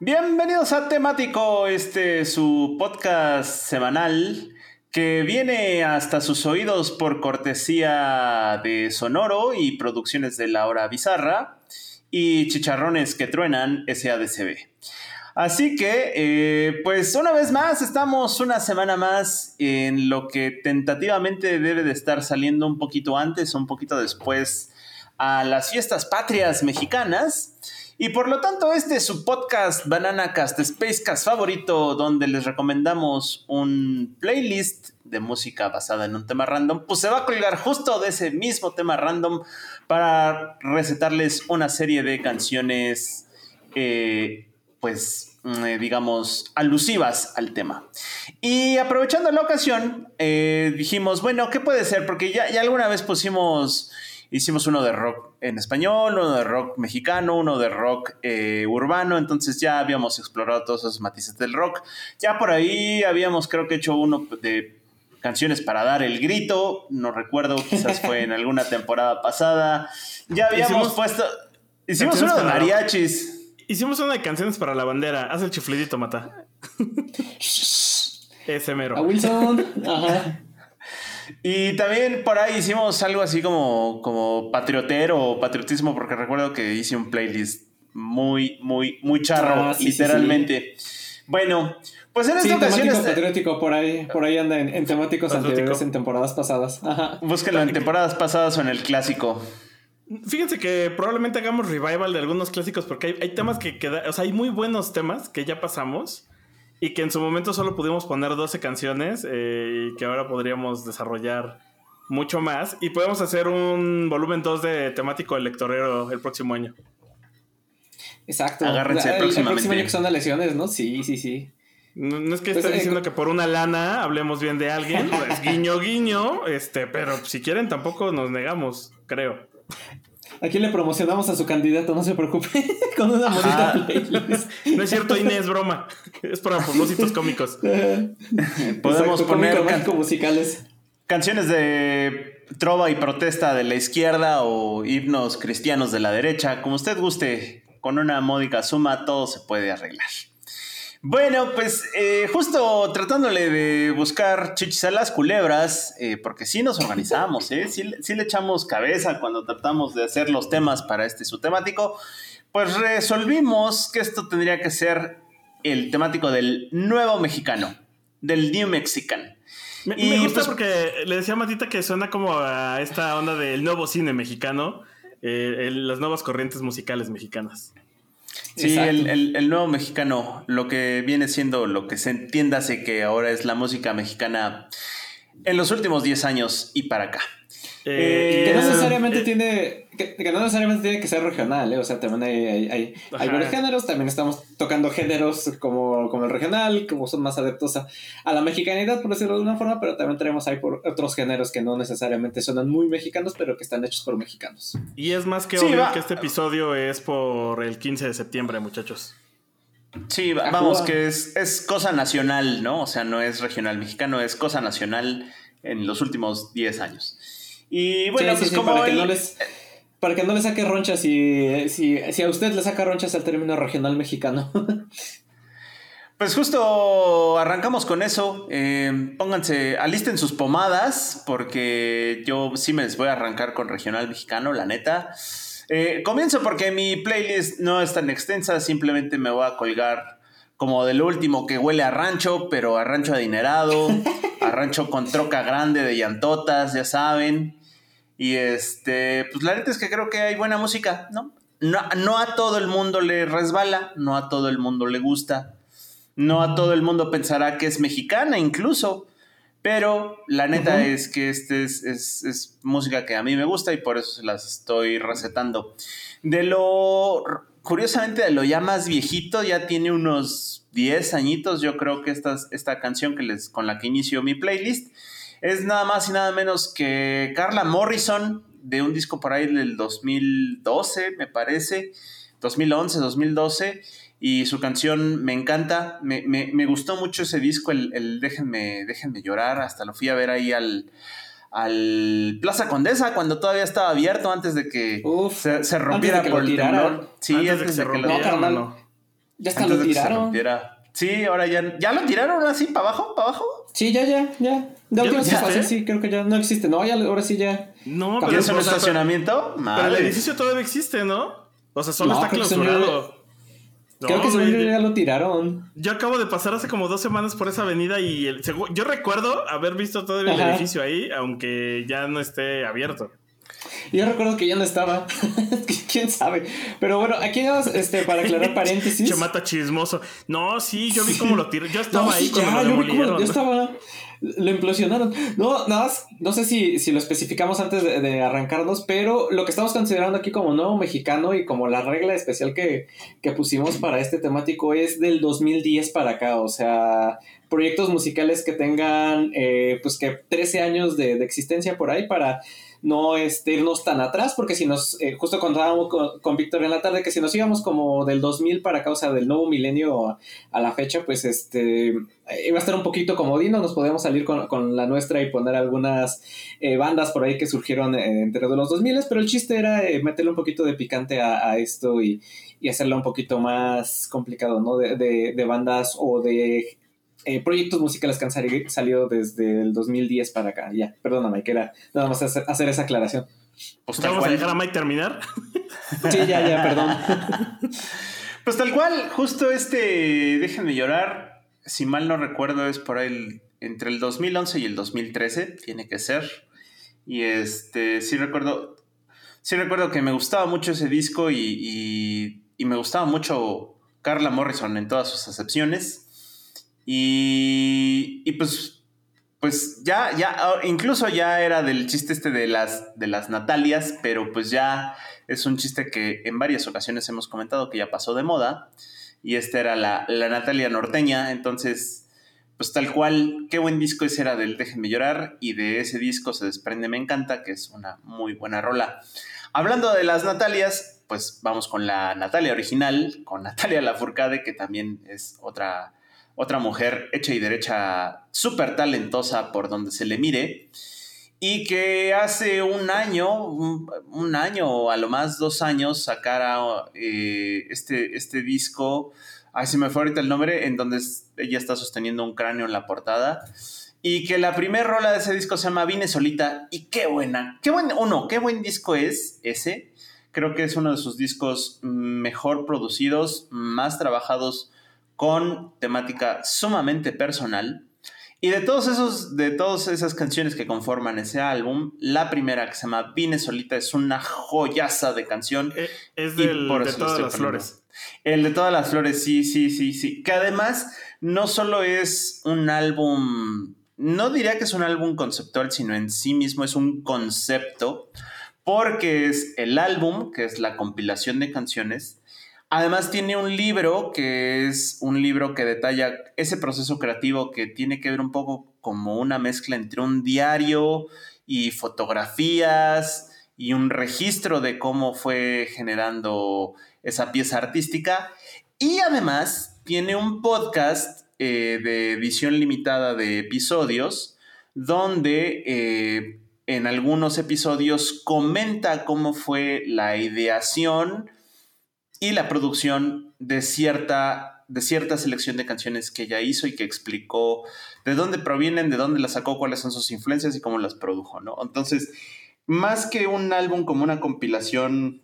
Bienvenidos a Temático, este su podcast semanal que viene hasta sus oídos por cortesía de Sonoro y producciones de La Hora Bizarra y Chicharrones que Truenan SADCB. Así que, eh, pues una vez más, estamos una semana más en lo que tentativamente debe de estar saliendo un poquito antes un poquito después a las fiestas patrias mexicanas. Y por lo tanto, este es su podcast Banana Cast Spacecast favorito, donde les recomendamos un playlist de música basada en un tema random. Pues se va a colgar justo de ese mismo tema random para recetarles una serie de canciones. Eh, pues, mm, eh, digamos, alusivas al tema. Y aprovechando la ocasión, eh, dijimos, bueno, ¿qué puede ser? Porque ya, ya alguna vez pusimos, hicimos uno de rock en español, uno de rock mexicano, uno de rock eh, urbano, entonces ya habíamos explorado todos esos matices del rock. Ya por ahí habíamos, creo que hecho uno de canciones para dar el grito, no recuerdo, quizás fue en alguna temporada pasada. Ya habíamos puesto, hicimos uno de mariachis. Hicimos una de canciones para la bandera. Haz el chiflidito, mata. Ese mero. A Wilson. Ajá. Y también por ahí hicimos algo así como, como patriotero o patriotismo, porque recuerdo que hice un playlist muy, muy, muy charro, Ah, sí, literalmente. Bueno, pues en Sí, esta ocasión temático este- patriótico por ahí, por ahí anda en, en temáticos Patriótico. anteriores en temporadas pasadas. Ajá. búsquenlo en temporadas pasadas o en el clásico. Fíjense que probablemente hagamos revival de algunos clásicos porque hay, hay temas que queda, o sea, hay muy buenos temas que ya pasamos y que en su momento solo pudimos poner 12 canciones eh, y que ahora podríamos desarrollar mucho más y podemos hacer un volumen 2 de temático electorero el próximo año. Exacto. Agárrense el, el próximamente. próximo año que son de lesiones, ¿no? Sí, sí, sí. No, no es que Pues, esté eh, diciendo que por una lana hablemos bien de alguien, pues, guiño guiño, este, pero si quieren tampoco nos negamos, creo. Aquí le promocionamos a su candidato, no se preocupe, con una bonita playlist. No es cierto, Inés, es broma. Es para propósitos cómicos. Podemos Exacto, poner cómico can- mágico musicales. canciones de trova y protesta de la izquierda o himnos cristianos de la derecha, como usted guste, con una módica suma todo se puede arreglar. Bueno, pues eh, justo tratándole de buscar chichis a las culebras, eh, porque sí nos organizamos, ¿eh? sí, le- sí le echamos cabeza cuando tratamos de hacer los temas para este su temático, pues resolvimos que esto tendría que ser el temático del nuevo mexicano, del New Mexican. Me, Y, me gusta pues- porque le decía a Matita que suena como a esta onda del nuevo cine mexicano, eh, el- las nuevas corrientes musicales mexicanas. Sí, el, el- el nuevo mexicano, lo que viene siendo, lo que se entiéndase que ahora es la música mexicana en los últimos 10 años y para acá. Eh, Eh, Que no es- necesariamente eh, tiene, que, que no necesariamente tiene que ser regional, ¿eh? O sea, también hay, hay, hay, hay Ajá. varios géneros, también estamos tocando géneros como, como el regional, como son más adeptos a, a la mexicanidad, por decirlo de una forma, pero también tenemos ahí por otros géneros que no necesariamente suenan muy mexicanos, pero que están hechos por mexicanos. Y es más que Sí, obvio va. que este episodio es por el 15 de septiembre, muchachos. Sí, vamos, que es, es cosa nacional, ¿no? O sea, no es regional mexicano, es cosa nacional en los últimos 10 años. Y bueno, Sí, pues sí, como para, que no les, para que no le saque ronchas si, si, si a usted le saca ronchas el término regional mexicano. Pues justo arrancamos con eso. Eh, pónganse, alisten sus pomadas, porque yo sí me les voy a arrancar con regional mexicano, la neta. Eh, comienzo porque mi playlist no es tan extensa, simplemente me voy a colgar como del último que huele a rancho, pero a rancho adinerado, a rancho con troca grande de llantotas, ya saben. Y este, pues la neta es que creo que hay buena música, ¿no? No, no a todo el mundo le resbala, no a todo el mundo le gusta. No a todo el mundo pensará que es mexicana incluso, Pero la neta es que este es, es, música que a mí me gusta y por eso se las estoy recetando. De lo, curiosamente, de lo ya más viejito, ya tiene unos 10 añitos, yo creo que esta, esta canción que les, con la que inicio mi playlist es nada más y nada menos que Carla Morrison de un disco por ahí del 2012, me parece, 2011, 2012 y su canción me encanta, me, me, gustó mucho ese disco, el, déjenme, déjenme llorar, hasta lo fui a ver ahí al, al Plaza Condesa cuando todavía estaba abierto antes de que se, rompiera por el temblor. Sí, antes, de que se rompiera. No, Ya hasta lo tiraron. Sí, ahora ya, ¿ya lo tiraron así para abajo, para abajo. Sí, ya, ya, ya. De última sí, sí, creo que ya no existe. No, ya, ahora sí ya. No, pero es un estacionamiento? Pero el edificio todavía existe, ¿no? O sea, solo está clausurado. Creo que según ya lo tiraron. Yo acabo de pasar hace como dos semanas por esa avenida y el, yo recuerdo haber visto todo el edificio ahí, aunque ya no esté abierto. Yo recuerdo que ya no estaba. ¿Quién sabe? Pero bueno, aquí vamos, este, para aclarar paréntesis. Chamata chismoso. No, sí, yo vi cómo lo tiró. Yo estaba ahí cuando lo demolieron. Yo estaba lo implosionaron. No, nada más, no sé si, si lo especificamos antes de, arrancarnos, pero lo que estamos considerando aquí como nuevo mexicano y como la regla especial que, que pusimos para este temático es del 2010 para acá, o sea, proyectos musicales que tengan, eh, pues que 13 años de, de existencia por ahí para no este, irnos tan atrás, porque si nos, eh, justo contábamos con, con, Víctor en la tarde, que si nos íbamos como del 2000 para causa del nuevo milenio a, la fecha, pues este, iba a estar un poquito comodino, nos podíamos salir con, la nuestra y poner algunas eh, bandas por ahí que surgieron eh, entre los 2000, pero el chiste era meterle un poquito de picante a, esto y, y, hacerlo un poquito más complicado, ¿no? De, de, de bandas o de eh, proyectos musicales que han salido desde el 2010 para acá. Ya, perdóname, que era nada más hacer, esa aclaración. Pues ¿Vamos a dejar a Mike terminar? sí, ya, ya, perdón. pues tal cual, justo este, déjenme llorar, si mal no recuerdo es por ahí entre el 2011 y el 2013, tiene que ser. Y este, sí recuerdo, sí recuerdo que me gustaba mucho ese disco y, y me gustaba mucho Carla Morrison en todas sus acepciones. Y, pues, pues ya, ya, incluso ya era del chiste este de las, de las Natalias, pero pues ya es un chiste que en varias ocasiones hemos comentado que ya pasó de moda. Y esta era la, la Natalia norteña, entonces, pues tal cual, qué buen disco ese era del Déjenme llorar. Y de ese disco se desprende Me encanta, que es una muy buena rola. Hablando de las Natalias, pues vamos con la Natalia original, con Natalia Lafourcade, que también es otra otra mujer hecha y derecha, súper talentosa por donde se le mire, y que hace un año, un, año o a lo más dos años, sacara eh, este, este disco, ay, se me fue ahorita el nombre, en donde ella está sosteniendo un cráneo en la portada. Y que la primera rola de ese disco se llama Vine Solita. Y qué buena, qué buen, uno, qué buen disco es ese. Creo que es uno de sus discos mejor producidos, más trabajados con temática sumamente personal. Y de todos esos, de todas esas canciones que conforman ese álbum, la primera que se llama Vine Solita es una joyaza de canción. Eh, es del, de todas las flores. El de todas las flores, sí, sí, sí, sí. Que además no solo es un álbum, no diría que es un álbum conceptual, sino en sí mismo es un concepto, porque es el álbum, que es la compilación de canciones, Además tiene un libro que es un libro que detalla ese proceso creativo que tiene que ver un poco como una mezcla entre un diario y fotografías y un registro de cómo fue generando esa pieza artística. Y además tiene un podcast eh, de edición limitada de episodios donde eh, en algunos episodios comenta cómo fue la ideación, y la producción de cierta, de cierta selección de canciones que ella hizo y que explicó de dónde provienen, de dónde las sacó, cuáles son sus influencias y cómo las produjo, ¿no? Entonces, más que un álbum como una compilación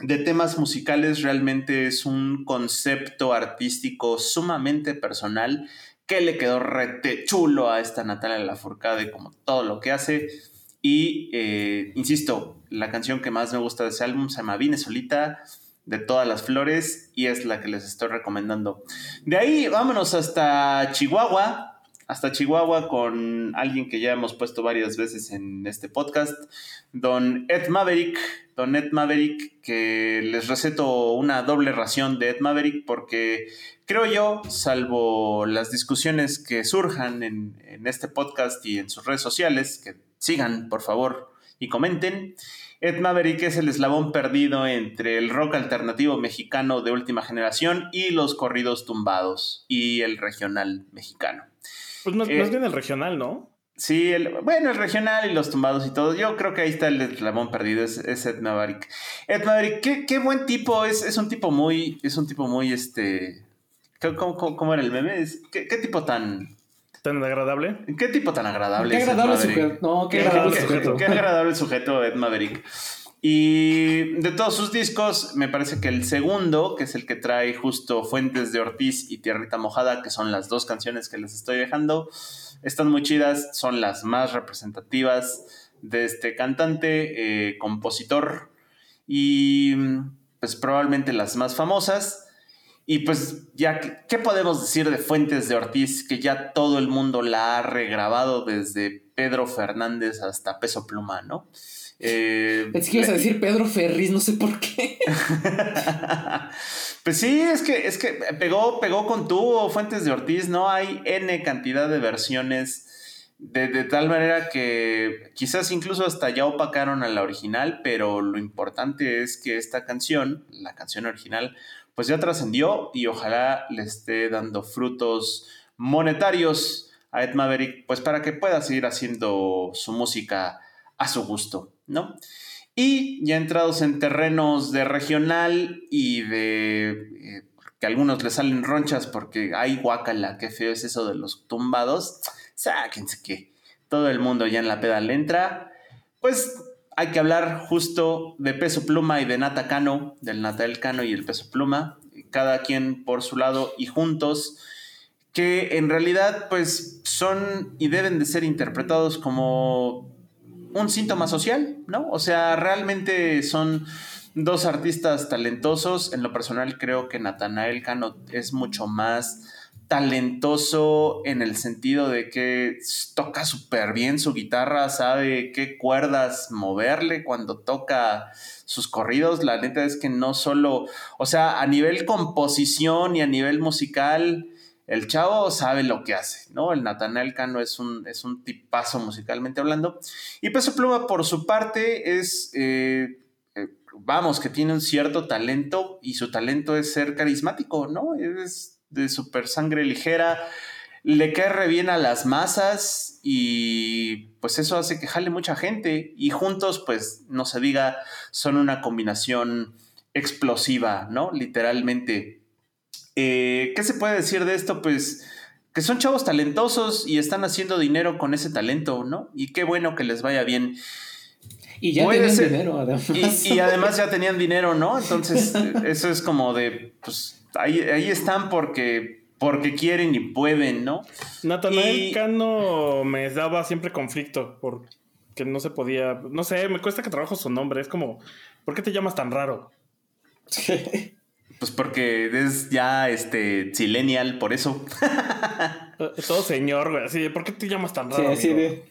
de temas musicales, realmente es un concepto artístico sumamente personal que le quedó rete chulo a esta Natalia Lafourcade como todo lo que hace. Y, eh, insisto, la canción que más me gusta de ese álbum se llama Vine Solita de todas las flores y es la que les estoy recomendando. De ahí vámonos hasta Chihuahua, hasta Chihuahua con alguien que ya hemos puesto varias veces en este podcast, don Ed Maverick. Don Ed Maverick, que les receto una doble ración de Ed Maverick porque creo yo, salvo las discusiones que surjan en, en este podcast y en sus redes sociales, que sigan por favor y comenten. Ed Maverick es el eslabón perdido entre el rock alternativo mexicano de última generación y los corridos tumbados y el regional mexicano. Pues más, Eh, más bien el regional, ¿no? Sí, el, bueno, el regional y los tumbados y todo. Yo creo que ahí está el eslabón perdido, es, es Ed Maverick. Ed Maverick, qué, qué buen tipo, es, es un tipo muy, es un tipo muy, este... ¿Cómo, cómo- cómo era el meme? Es- ¿qué, qué tipo tan... Tan agradable. ¿Qué tipo tan agradable Qué es Ed sujeto. No, qué Qué, agradable qué- sujeto. qué agradable sujeto Ed Maverick. Y de todos sus discos, me parece que el segundo, que es el que trae justo Fuentes de Ortiz y Tierrita Mojada, que son las dos canciones que les estoy dejando, están muy chidas, son las más representativas de este cantante, eh, compositor y pues probablemente las más famosas. Y pues ya, ¿qué- ¿qué podemos decir de Fuentes de Ortiz? Que ya todo el mundo la ha regrabado desde Pedro Fernández hasta Peso Pluma, ¿no? Eh, Pensé que ibas a decir Pedro Ferriz, no sé por qué. pues sí, es que, es que pegó, pegó con tubo Fuentes de Ortiz, ¿no? Hay N cantidad de versiones de, de tal manera que quizás incluso hasta ya opacaron a la original, pero lo importante es que esta canción, la canción original, pues ya trascendió y ojalá le esté dando frutos monetarios a Ed Maverick, pues para que pueda seguir haciendo su música a su gusto, ¿no? Y ya entrados en terrenos de regional y de eh, que a algunos les salen ronchas porque hay guacala, qué feo es eso de los tumbados. Sáquense que todo el mundo ya en la peda le entra. Pues hay que hablar justo de Peso Pluma y de Nata Cano, del Natal Cano y el Peso Pluma, cada quien por su lado y juntos, que en realidad pues son y deben de ser interpretados como un síntoma social, ¿no? O sea, realmente son dos artistas talentosos. En lo personal creo que Natanael Cano es mucho más talentoso en el sentido de que toca súper bien su guitarra, sabe qué cuerdas moverle cuando toca sus corridos. La neta es que no solo, o sea, a nivel composición y a nivel musical, el chavo sabe lo que hace, ¿no? El Natanael Cano es un, es un tipazo musicalmente hablando. Y Peso Pluma, por su parte, es, eh, eh, vamos, que tiene un cierto talento y su talento es ser carismático, ¿no? Es de super sangre ligera, le cae re bien a las masas y pues eso hace que jale mucha gente y juntos, pues no se diga, son una combinación explosiva, ¿no? Literalmente. Eh, ¿Qué se puede decir de esto? Pues que son chavos talentosos y están haciendo dinero con ese talento, ¿no? Y qué bueno que les vaya bien. Y ya Puede tienen ser- dinero, además. Y, y además ya tenían dinero, ¿no? Entonces, eso es como de, pues ahí, ahí están porque, porque quieren y pueden, ¿no? Natanael Y- Cano me daba siempre conflicto porque no se podía. No sé, me cuesta que trabajo su nombre. Es como, ¿por qué te llamas tan raro? Pues porque es ya este Silenial, por eso. Todo señor, güey. Así, de, ¿por qué te llamas tan Sí, raro? así amigo? de.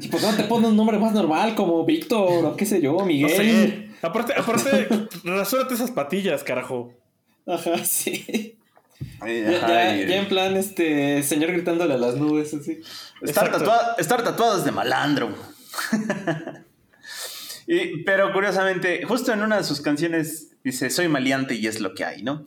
¿Y por qué no te pones un nombre más normal como Víctor o qué sé yo, No Miguel? sé. Aparte, aparte, rasúrate esas patillas, carajo. Ajá, sí. Ay, Ya, ya- en plan, este, señor gritándole a las nubes, así. Estar, tatuado, estar tatuado es de malandro. Y- pero curiosamente, justo en una de sus canciones dice, soy maleante y es lo que hay, ¿no?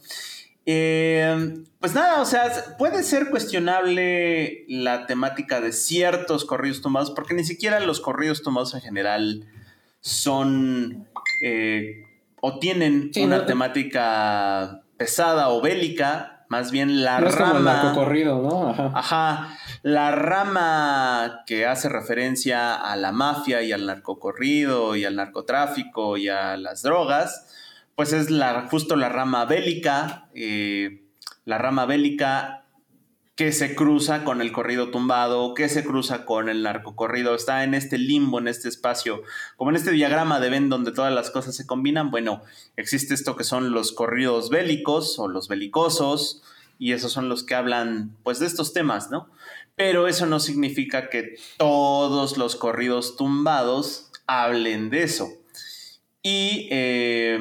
Eh, pues nada, o sea, puede ser cuestionable la temática de ciertos corridos tumbados, porque ni siquiera los corridos tumbados en general son eh, o tienen Sí, una no- temática pesada o bélica, más bien la No es como el rama... ¿no? Ajá. Ajá, la rama que hace referencia a la mafia y al narcocorrido y al narcotráfico y a las drogas, pues es la, justo la rama bélica, eh, la rama bélica que se cruza con el corrido tumbado, que se cruza con el narcocorrido, está en este limbo, en este espacio, como en este diagrama de Venn donde todas las cosas se combinan, bueno, existe esto que son los corridos bélicos o los belicosos, y esos son los que hablan pues de estos temas, ¿no? Pero eso no significa que todos los corridos tumbados hablen de eso. Y eh,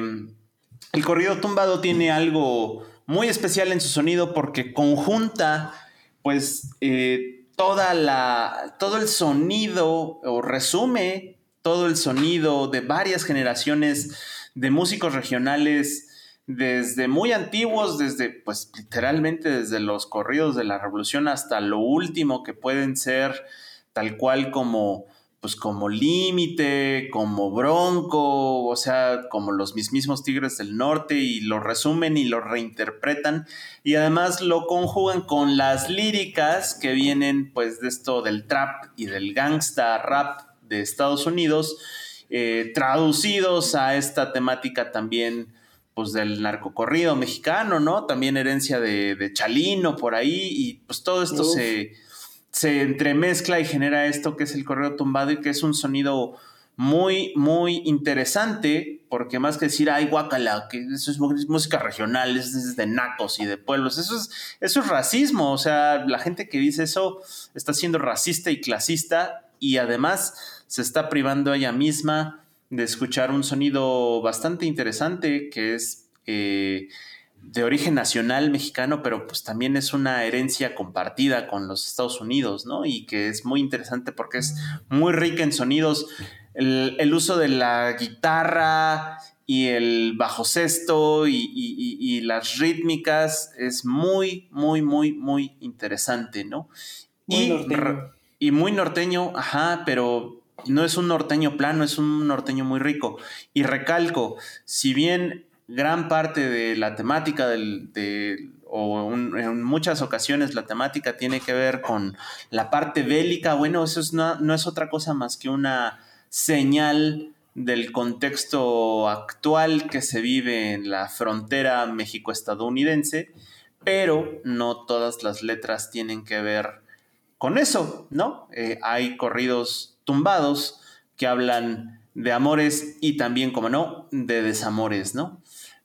el corrido tumbado tiene algo muy especial en su sonido porque conjunta pues eh, toda la, todo el sonido o resume todo el sonido de varias generaciones de músicos regionales desde muy antiguos, desde pues literalmente desde los corridos de la revolución hasta lo último que pueden ser tal cual como pues como límite, como bronco, o sea, como los mismos Tigres del Norte y lo resumen y lo reinterpretan y además lo conjugan con las líricas que vienen pues de esto del trap y del gangsta rap de Estados Unidos, eh, traducidos a esta temática también pues del narcocorrido mexicano, ¿no? También herencia de, Chalino por ahí y pues todo esto se, se, entremezcla y genera esto que es el correo tumbado y que es un sonido muy, muy interesante porque más que decir, ay, guacala, que eso es música regional, es de nacos y de pueblos, eso es, eso es racismo, o sea, la gente que dice eso está siendo racista y clasista y además se está privando a ella misma de escuchar un sonido bastante interesante que es eh, de origen nacional mexicano, pero pues también es una herencia compartida con los Estados Unidos, ¿no? Y que es muy interesante porque es muy rica en sonidos. El, uso de la guitarra y el bajo sexto y, las rítmicas es muy, muy, muy, muy interesante, ¿no? y, y muy norteño, ajá, pero no es un norteño plano, es un norteño muy rico. Y recalco, si bien gran parte de la temática del, de, o en muchas ocasiones la temática tiene que ver con la parte bélica, bueno, eso no, no es otra cosa más que una señal del contexto actual que se vive en la frontera México-estadounidense, pero no todas las letras tienen que ver con eso, ¿no? Eh, hay corridos tumbados que hablan de amores y también, como no, de desamores, ¿no?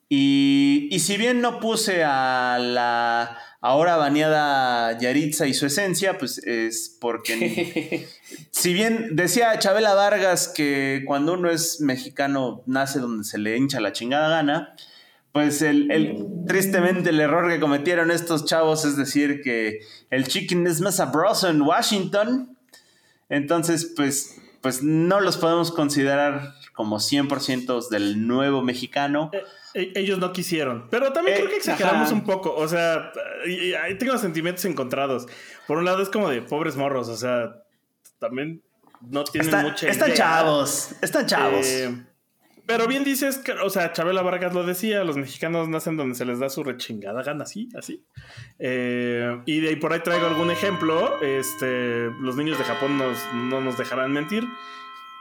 Y, si bien no puse a la ahora baneada Yaritza y su esencia, pues es porque, si bien decía Chabela Vargas que cuando uno es mexicano nace donde se le hincha la chingada gana, pues el, tristemente el error que cometieron estos chavos es decir que el chicken es más sabroso en Washington. Entonces, pues, pues no los podemos considerar como 100% del nuevo mexicano. Eh, eh, ellos no quisieron. Pero también creo que eh, exageramos un poco. O sea, ahí tengo sentimientos encontrados. Por un lado es como de pobres morros. O sea, también no tienen mucha Están chavos. Están chavos. Pero bien dices, que, o sea, Chabela Vargas lo decía, los mexicanos nacen donde se les da su rechingada gana, así, así. Eh, y de ahí por ahí traigo algún ejemplo. Este, los niños de Japón no nos dejarán mentir.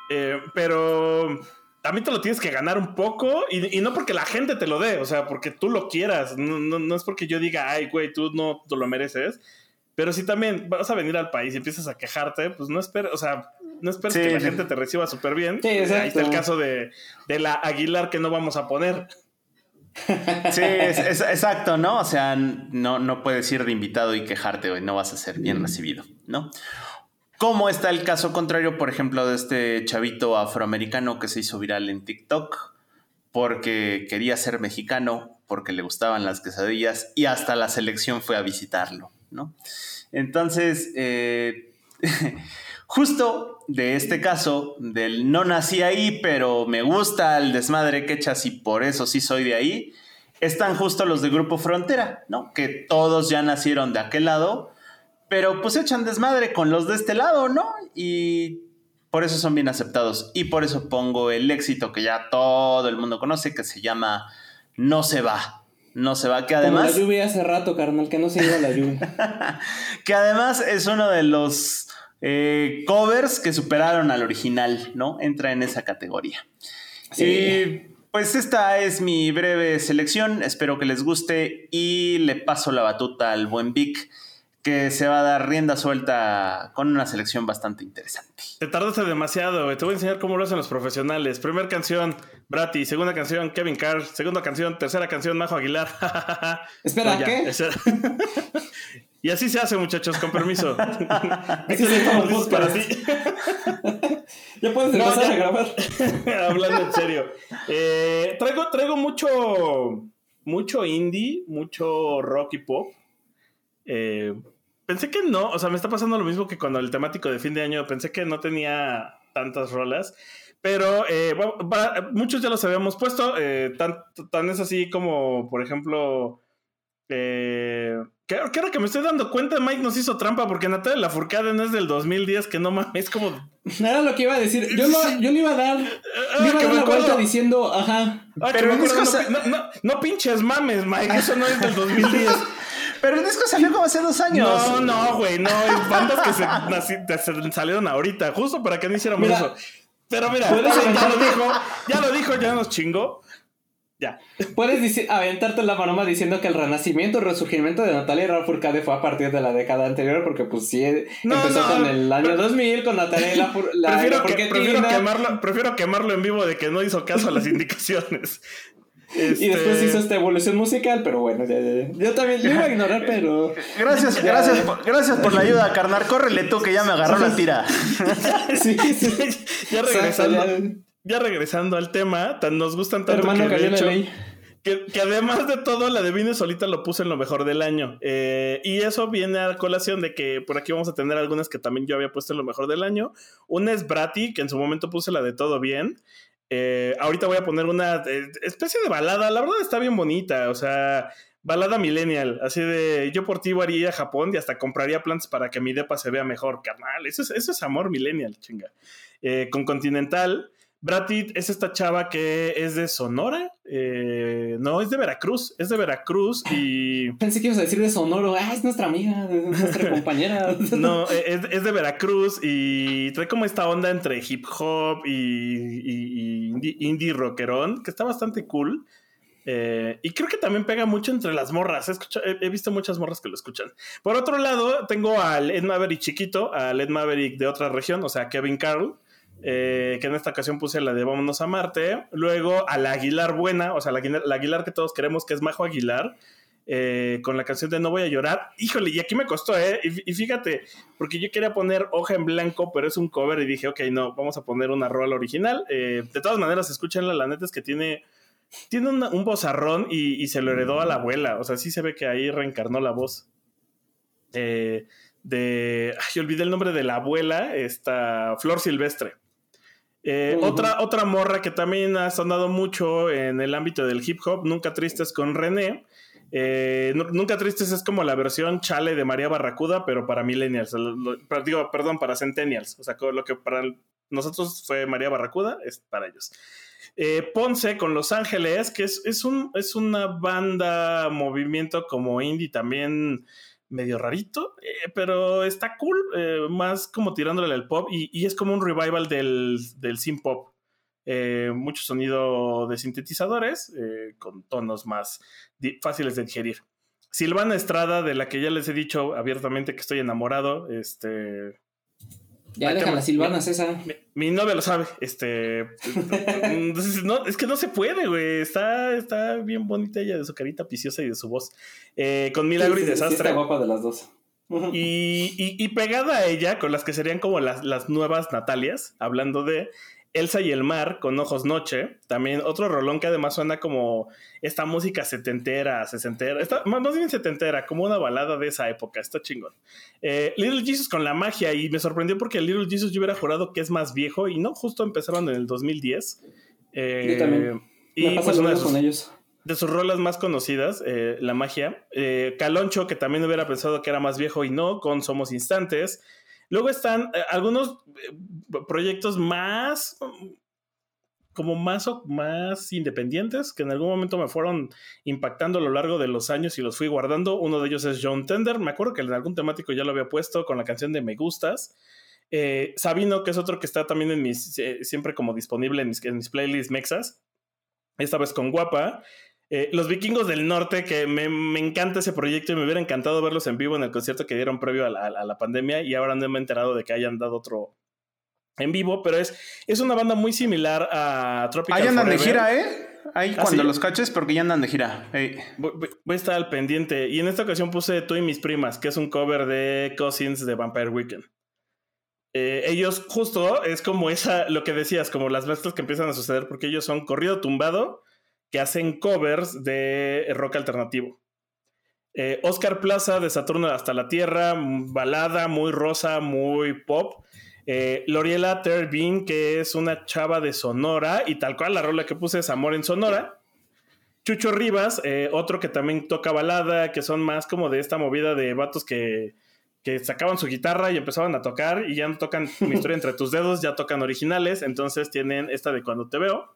Eh, pero también te lo tienes que ganar un poco y, no porque la gente te lo dé, o sea, porque tú lo quieras. No, no, es porque yo diga, ay, güey, tú no tú lo mereces. Pero si también vas a venir al país y empiezas a quejarte, pues no esperes, o sea, no esperes que la gente te reciba súper bien. Ahí está el caso de, la Aguilar que no vamos a poner. Sí, es, exacto, ¿no? O sea, no, no puedes ir de invitado y quejarte hoy, no vas a ser bien recibido, ¿no? ¿Cómo está el caso contrario, por ejemplo, de este chavito afroamericano que se hizo viral en TikTok porque quería ser mexicano, porque le gustaban las quesadillas y hasta la selección fue a visitarlo? ¿no? Entonces, eh, justo de este caso, del no nací ahí, pero me gusta el desmadre que echas y por eso sí soy de ahí, están justo los de Grupo Frontera, ¿no? Que todos ya nacieron de aquel lado, pero pues echan desmadre con los de este lado, ¿no? Y por eso son bien aceptados. Y por eso pongo el éxito que ya todo el mundo conoce, que se llama No se va no se va. Que además. la lluvia hace rato, carnal, que no se iba la lluvia. que además es uno de los eh, covers que superaron al original, ¿no? Entra en esa categoría. Sí. pues esta es mi breve selección. Espero que les guste y le paso la batuta al buen Vic que se va a dar rienda suelta con una selección bastante interesante. Te tardaste demasiado. Te voy a enseñar cómo lo hacen los profesionales. Primera canción, Brati. Segunda canción, Kevin Carr. Segunda canción, tercera canción, Majo Aguilar. Espera, No, ¿qué? y así se hace, muchachos, con permiso. Así se para ti. Ya puedes No, empezar ya. a grabar. Hablando en serio. Eh, traigo, traigo mucho, mucho indie, mucho rock y pop. Eh, pensé que no, o sea, me está pasando lo mismo que cuando el temático de fin de año, pensé que no tenía tantas rolas. Pero eh, va- muchos ya los habíamos puesto. eh, tan, tan es así como, por ejemplo, eh, que, que ahora que me estoy dando cuenta, Mike nos hizo trampa porque Natalia Lafourcade no es del 2010, que no mames, como Era lo que iba a decir. Yo, lo, yo le iba a dar, le Ah, iba a que dar me la acuerdo. vuelta diciendo, ajá. Ah, que Pero me acuerdo, no, sa- no, no, no pinches mames, Mike. Eso no es del 2010. Pero el disco salió como hace dos años. No, no, güey. No, hay bandas que se, se salieron ahorita, justo para que no hiciéramos Mira, eso. Pero mira, ya lo dijo, ya lo dijo, ya nos chingó. Ya. Puedes aventarte la maroma diciendo que el renacimiento, el resurgimiento de Natalia Lafourcade fue a partir de la década anterior, porque pues sí, No, empezó no. con el año 2000, con Natalia Lafour- la Prefiero, que, Lafourcadetina, prefiero, quemarlo, prefiero quemarlo en vivo de que no hizo caso a las indicaciones. Y después Este, hizo esta evolución musical, pero bueno, ya, ya, ya. yo también lo iba a ignorar, pero... Gracias, Ya. gracias, por, gracias por la ayuda, carnal. Córrele tú que ya me agarró la tira. sí, sí. ya regresando, ya. ya regresando al tema, tan nos gustan tanto Hermano, que de hecho, ley. Que, que además de todo, la de Vine Solita lo puse en lo mejor del año. Eh, y eso viene a colación de que por aquí vamos a tener algunas que también yo había puesto en lo mejor del año. Una es Brati, que en su momento puse la de Todo Bien. Eh, ahorita voy a poner una eh, especie de balada. La verdad está bien bonita. O sea, balada millennial. Así de yo por ti iría a Japón y hasta compraría plantas para que mi depa se vea mejor, carnal. Eso es, eso es amor millennial, chinga. Eh, con Continental. Brati es esta chava que es de Sonora. eh, no, es de Veracruz. Es de Veracruz y. Pensé que ibas a decir de Sonoro, ah, es nuestra amiga, es nuestra compañera. No, eh, es, es de Veracruz y trae como esta onda entre hip hop y, y- y indie, indie rockerón, que está bastante cool. Eh, y creo que también pega mucho entre las morras. He, escucha- he- he visto muchas morras que lo escuchan. Por otro lado, tengo al Ed Maverick chiquito, al Ed Maverick de otra región, o sea, Kevin Carl, eh, que en esta ocasión puse la de Vámonos a Marte. Luego a la Aguilar Buena, o sea, la Aguilar, la Aguilar que todos queremos, que es Majo Aguilar, eh, con la canción de No Voy a Llorar. Híjole, y aquí me costó, ¿eh? Y, fíjate, porque yo quería poner Hoja en Blanco, pero es un cover y dije, ok, no, vamos a poner una rola original. Eh, de todas maneras, escúchenla, la neta es que tiene tiene un vozarrón y, se lo heredó a la abuela. O sea, sí se ve que ahí reencarnó la voz. De. Ay, olvidé el nombre de la abuela, esta Flor Silvestre. Eh, otra, otra morra que también ha sonado mucho en el ámbito del hip hop, Nunca Tristes con René. Eh, Nu- Nunca Tristes es como la versión chale de María Barracuda, pero para millennials. Lo- lo- pero digo, perdón, para centennials. O sea, lo que para nosotros fue María Barracuda, es para ellos. Eh, Ponce con Los Ángeles, que es, es, un, es una banda, movimiento como indie también medio rarito, eh, pero está cool, eh, más como tirándole al pop y, es como un revival del, del synth pop. Eh, mucho sonido de sintetizadores con tonos más fáciles de digerir. Silvana Estrada, de la que ya les he dicho abiertamente que estoy enamorado, este, Ya qué las silvanas esa. mi, mi novia lo sabe. Este. no, es que no se puede, güey. Está, está bien bonita ella de su carita viciosa y de su voz. Eh, con Milagro Sí, y sí, sí, Desastre. está guapa de las dos. y, y- y pegada a ella, con las que serían como las, las nuevas Natalias, hablando de Elsa y el mar con ojos noche. También otro rolón que además suena como esta música setentera, sesentera. Está, más bien setentera, como una balada de esa época. Está chingón. Eh, Little Jesus con la magia y me sorprendió porque Little Jesus yo hubiera jurado que es más viejo y no, justo empezaron en el 2010. Eh, Yo también. Y Me pasa pues lo una de mismo sus, con ellos. de sus rolas más conocidas, eh, La Magia. Eh, Caloncho, que también hubiera pensado que era más viejo y no, con Somos Instantes. Luego están eh, algunos eh, proyectos más, como más, más independientes, que en algún momento me fueron impactando a lo largo de los años y los fui guardando. Uno de ellos es John Tender. Me acuerdo que en algún temático ya lo había puesto con la canción de Me Gustas. Eh, Sabino, que es otro que está también en mis, siempre como disponible en mis playlists mexas. Esta vez con Guapa. Eh, los vikingos del norte, que me, me, encanta ese proyecto y me hubiera encantado verlos en vivo en el concierto que dieron previo a la, a la pandemia y ahora no me he enterado de que hayan dado otro en vivo, pero es, es una banda muy similar a Tropical Ahí andan Forever. de gira, ¿eh? Ahí ¿Ah, cuando sí? los caches, porque ya andan de gira. Ey. Voy, voy- voy a estar al pendiente. Y en esta ocasión puse Tú y mis primas, que es un cover de Cousins de Vampire Weekend. Eh, ellos, justo, es como esa, lo que decías, como las mezclas que empiezan a suceder, porque ellos son corrido tumbado, que hacen covers de rock alternativo. Eh, Oscar Plaza de Saturno hasta la Tierra, balada muy rosa, muy pop. Eh, Loriela Terbin, que es una chava de Sonora, y tal cual la rola que puse es Amor en Sonora. Chucho Rivas, eh, otro que también toca balada, que son más como de esta movida de vatos que, que sacaban su guitarra y empezaban a tocar y ya no tocan mi historia entre tus dedos, ya tocan originales, entonces tienen esta de Cuando te veo.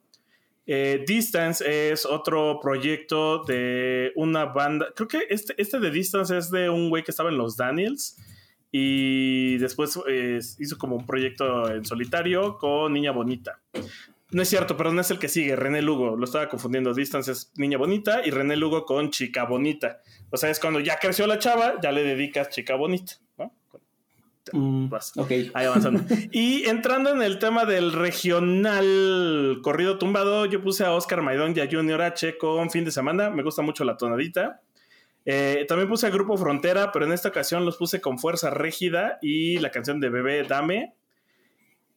Eh, Distance es otro proyecto de una banda, creo que este, este de Distance es de un güey que estaba en los Daniels y después eh, hizo como un proyecto en solitario con Niña Bonita. No es cierto, perdón, es el que sigue, René Lugo. Lo estaba confundiendo. Distance es niña bonita y René Lugo con chica bonita. O sea, es cuando ya creció la chava, ya le dedicas chica bonita, ¿no? Mm, Vas. Ahí avanzando. y entrando en el tema del regional corrido tumbado, yo puse a Oscar Maidón y a Junior H con fin de semana. Me gusta mucho la tonadita. Eh, también puse a Grupo Frontera, pero en esta ocasión los puse con Fuerza Régida y la canción de Bebé Dame.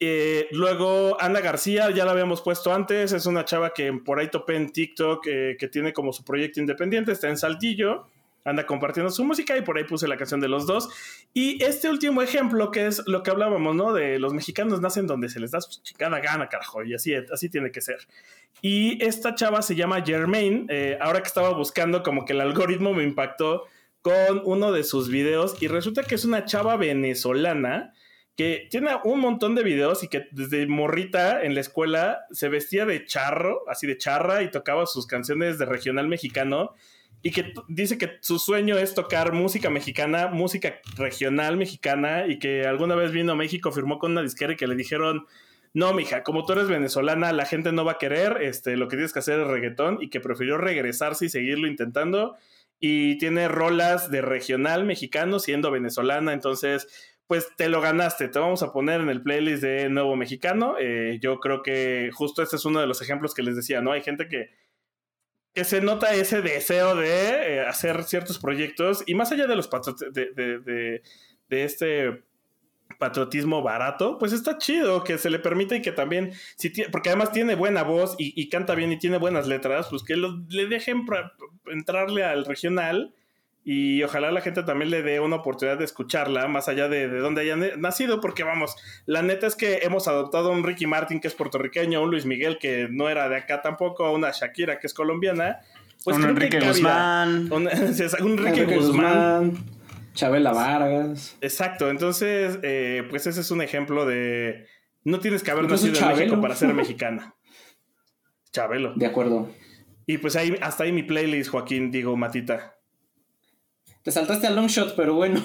Eh, luego Ana García, ya la habíamos puesto antes, es una chava que por ahí topé en TikTok, eh, que tiene como su proyecto independiente, está en Saltillo, anda compartiendo su música y por ahí puse la canción de los dos. Y este último ejemplo, que es lo que hablábamos, ¿no? De los mexicanos nacen donde se les da su chingada gana, carajo, y así, así tiene que ser. Y esta chava se llama Germaine, eh, ahora que estaba buscando como que el algoritmo me impactó con uno de sus videos y resulta que es una chava venezolana que tiene un montón de videos y que desde morrita en la escuela se vestía de charro, así de charra, y tocaba sus canciones de regional mexicano. Y que dice que su sueño es tocar música mexicana, música regional mexicana, y que alguna vez vino a México, firmó con una disquera y que le dijeron: No, mija, como tú eres venezolana, la gente no va a querer, este, lo que tienes que hacer es reggaetón, y que prefirió regresarse y seguirlo intentando. Y tiene rolas de regional mexicano siendo venezolana, entonces pues te lo ganaste. Te vamos a poner en el playlist de Nuevo Mexicano. Eh, yo creo que justo este es uno de los ejemplos que les decía, ¿no? Hay gente que, que se nota ese deseo de eh, hacer ciertos proyectos y más allá de los de, de, de, de este patriotismo barato, pues está chido que se le permita y que también, si porque además tiene buena voz y, y canta bien y tiene buenas letras, pues que lo- le dejen entrarle al regional y ojalá la gente también le dé una oportunidad de escucharla, más allá de, de dónde haya nacido, porque vamos, la neta es que hemos adoptado a un Ricky Martin que es puertorriqueño, a un Luis Miguel que no era de acá tampoco, a una Shakira que es colombiana. Pues un Enrique. Guzmán. Un, un Enrique Enrique Guzmán. Guzmán, Chabela Vargas. Exacto, entonces, eh, pues ese es un ejemplo de. No tienes que haber nacido en. México para ser mexicana. Chabelo. De acuerdo. Y pues ahí, hasta ahí mi playlist, Joaquín, digo, Matita. Te saltaste al long shot, pero bueno.